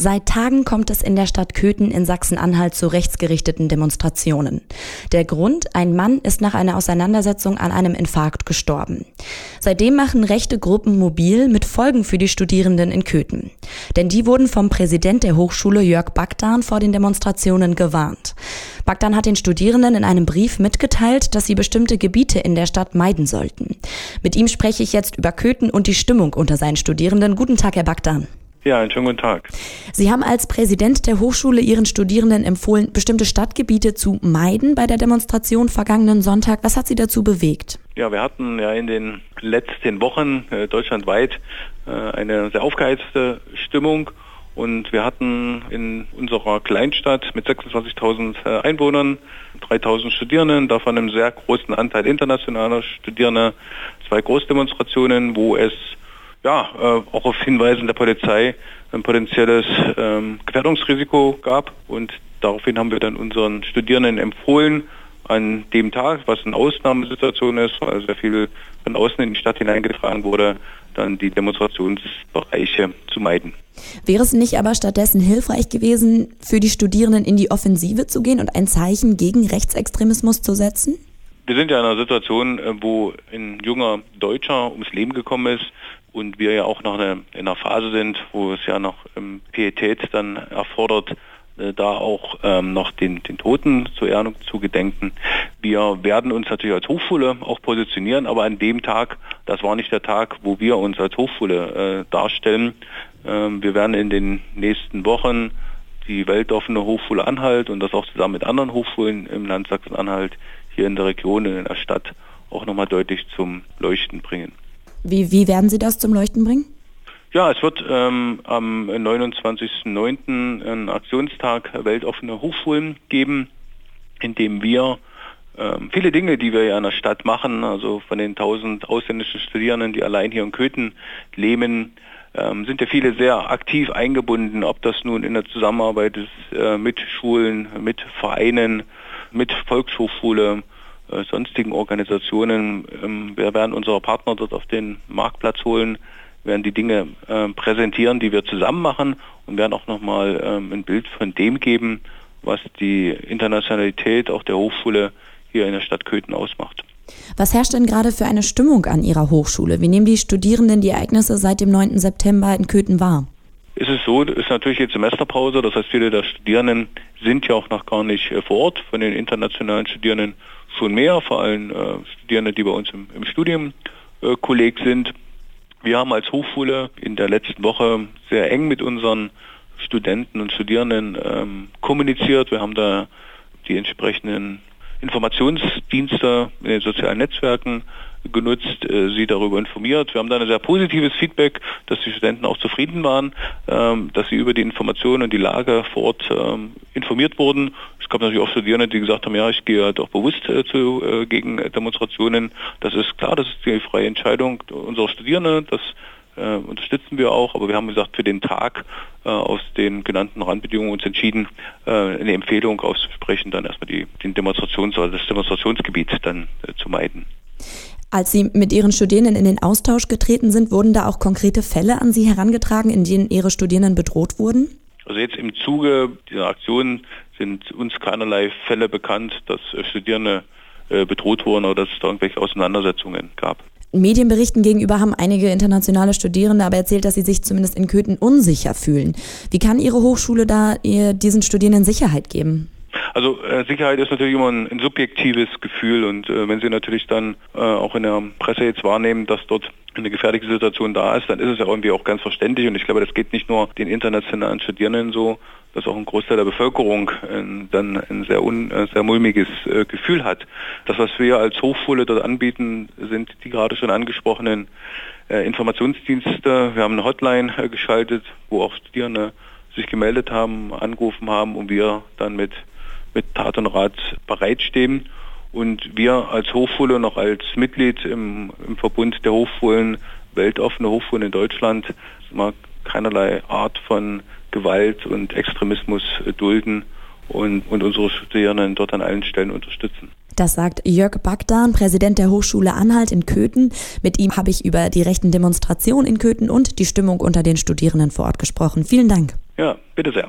Seit Tagen kommt es in der Stadt Köthen in Sachsen-Anhalt zu rechtsgerichteten Demonstrationen. Der Grund, ein Mann ist nach einer Auseinandersetzung an einem Infarkt gestorben. Seitdem machen rechte Gruppen mobil mit Folgen für die Studierenden in Köthen. Denn die wurden vom Präsident der Hochschule Jörg Bagdan vor den Demonstrationen gewarnt. Bagdan hat den Studierenden in einem Brief mitgeteilt, dass sie bestimmte Gebiete in der Stadt meiden sollten. Mit ihm spreche ich jetzt über Köthen und die Stimmung unter seinen Studierenden. Guten Tag, Herr Bagdan. Ja, einen schönen guten Tag. Sie haben als Präsident der Hochschule Ihren Studierenden empfohlen, bestimmte Stadtgebiete zu meiden bei der Demonstration vergangenen Sonntag. Was hat Sie dazu bewegt? Ja, wir hatten ja in den letzten Wochen äh, deutschlandweit äh, eine sehr aufgeheizte Stimmung und wir hatten in unserer Kleinstadt mit 26.000 äh, Einwohnern 3.000 Studierenden, davon einem sehr großen Anteil internationaler Studierende, zwei Großdemonstrationen, wo es ja, äh, auch auf Hinweisen der Polizei ein potenzielles ähm, Gefährdungsrisiko gab. Und daraufhin haben wir dann unseren Studierenden empfohlen, an dem Tag, was eine Ausnahmesituation ist, weil sehr viel von außen in die Stadt hineingetragen wurde, dann die Demonstrationsbereiche zu meiden. Wäre es nicht aber stattdessen hilfreich gewesen, für die Studierenden in die Offensive zu gehen und ein Zeichen gegen Rechtsextremismus zu setzen? Wir sind ja in einer Situation, äh, wo ein junger Deutscher ums Leben gekommen ist und wir ja auch noch in einer Phase sind, wo es ja noch ähm, Pietät dann erfordert, äh, da auch ähm, noch den, den Toten zur Ehrung zu gedenken. Wir werden uns natürlich als Hochschule auch positionieren, aber an dem Tag, das war nicht der Tag, wo wir uns als Hochschule äh, darstellen. Ähm, wir werden in den nächsten Wochen die weltoffene Hochschule Anhalt und das auch zusammen mit anderen Hochschulen im Land Sachsen-Anhalt hier in der Region, in der Stadt auch nochmal deutlich zum Leuchten bringen. Wie, wie werden Sie das zum Leuchten bringen? Ja, es wird ähm, am 29.09. einen Aktionstag weltoffene Hochschulen geben, in dem wir ähm, viele Dinge, die wir ja in der Stadt machen, also von den 1000 ausländischen Studierenden, die allein hier in Köthen leben, ähm, sind ja viele sehr aktiv eingebunden, ob das nun in der Zusammenarbeit ist äh, mit Schulen, mit Vereinen, mit Volkshochschule, äh, sonstigen Organisationen. Ähm, wir werden unsere Partner dort auf den Marktplatz holen, werden die Dinge äh, präsentieren, die wir zusammen machen und werden auch nochmal ähm, ein Bild von dem geben, was die Internationalität auch der Hochschule hier in der Stadt Köthen ausmacht. Was herrscht denn gerade für eine Stimmung an Ihrer Hochschule? Wie nehmen die Studierenden die Ereignisse seit dem 9. September in Köthen wahr? Ist es so, ist natürlich jetzt Semesterpause, das heißt viele der Studierenden sind ja auch noch gar nicht äh, vor Ort, von den internationalen Studierenden schon mehr, vor allem äh, Studierende, die bei uns im, im Studium äh, sind. Wir haben als Hochschule in der letzten Woche sehr eng mit unseren Studenten und Studierenden ähm, kommuniziert. Wir haben da die entsprechenden Informationsdienste in den sozialen Netzwerken genutzt, äh, sie darüber informiert. Wir haben da ein sehr positives Feedback, dass die Studenten auch zufrieden waren, ähm, dass sie über die Informationen und die Lage vor Ort ähm, informiert wurden. Es gab natürlich auch Studierende, die gesagt haben, ja, ich gehe doch bewusst äh, zu, äh, gegen Demonstrationen. Das ist klar, das ist die freie Entscheidung unserer Studierenden. Das unterstützen wir auch, aber wir haben gesagt, für den Tag aus den genannten Randbedingungen uns entschieden, eine Empfehlung auszusprechen, dann erstmal die, den Demonstrations- oder das Demonstrationsgebiet dann zu meiden. Als Sie mit Ihren Studierenden in den Austausch getreten sind, wurden da auch konkrete Fälle an Sie herangetragen, in denen Ihre Studierenden bedroht wurden? Also jetzt im Zuge dieser Aktion sind uns keinerlei Fälle bekannt, dass Studierende äh, bedroht wurden oder dass es da irgendwelche Auseinandersetzungen gab. Medienberichten gegenüber haben einige internationale Studierende aber erzählt, dass sie sich zumindest in Köthen unsicher fühlen. Wie kann Ihre Hochschule da ihr diesen Studierenden Sicherheit geben? Also äh, Sicherheit ist natürlich immer ein, ein subjektives Gefühl und äh, wenn Sie natürlich dann äh, auch in der Presse jetzt wahrnehmen, dass dort eine gefährliche Situation da ist, dann ist es ja irgendwie auch ganz verständlich und ich glaube, das geht nicht nur den internationalen Studierenden so, dass auch ein Großteil der Bevölkerung äh, dann ein sehr, un, äh, sehr mulmiges äh, Gefühl hat. Das, was wir als Hochschule dort anbieten, sind die gerade schon angesprochenen Informationsdienste. Wir haben eine Hotline geschaltet, wo auch Studierende sich gemeldet haben, angerufen haben und wir dann mit, mit Tat und Rat bereitstehen. Und wir als Hochschule noch als Mitglied im, im Verbund der Hochschulen, weltoffene Hochschulen in Deutschland, keinerlei Art von Gewalt und Extremismus dulden und, und unsere Studierenden dort an allen Stellen unterstützen. Das sagt Jörg Bagdan, Präsident der Hochschule Anhalt in Köthen. Mit ihm habe ich über die rechten Demonstrationen in Köthen und die Stimmung unter den Studierenden vor Ort gesprochen. Vielen Dank. Ja, bitte sehr.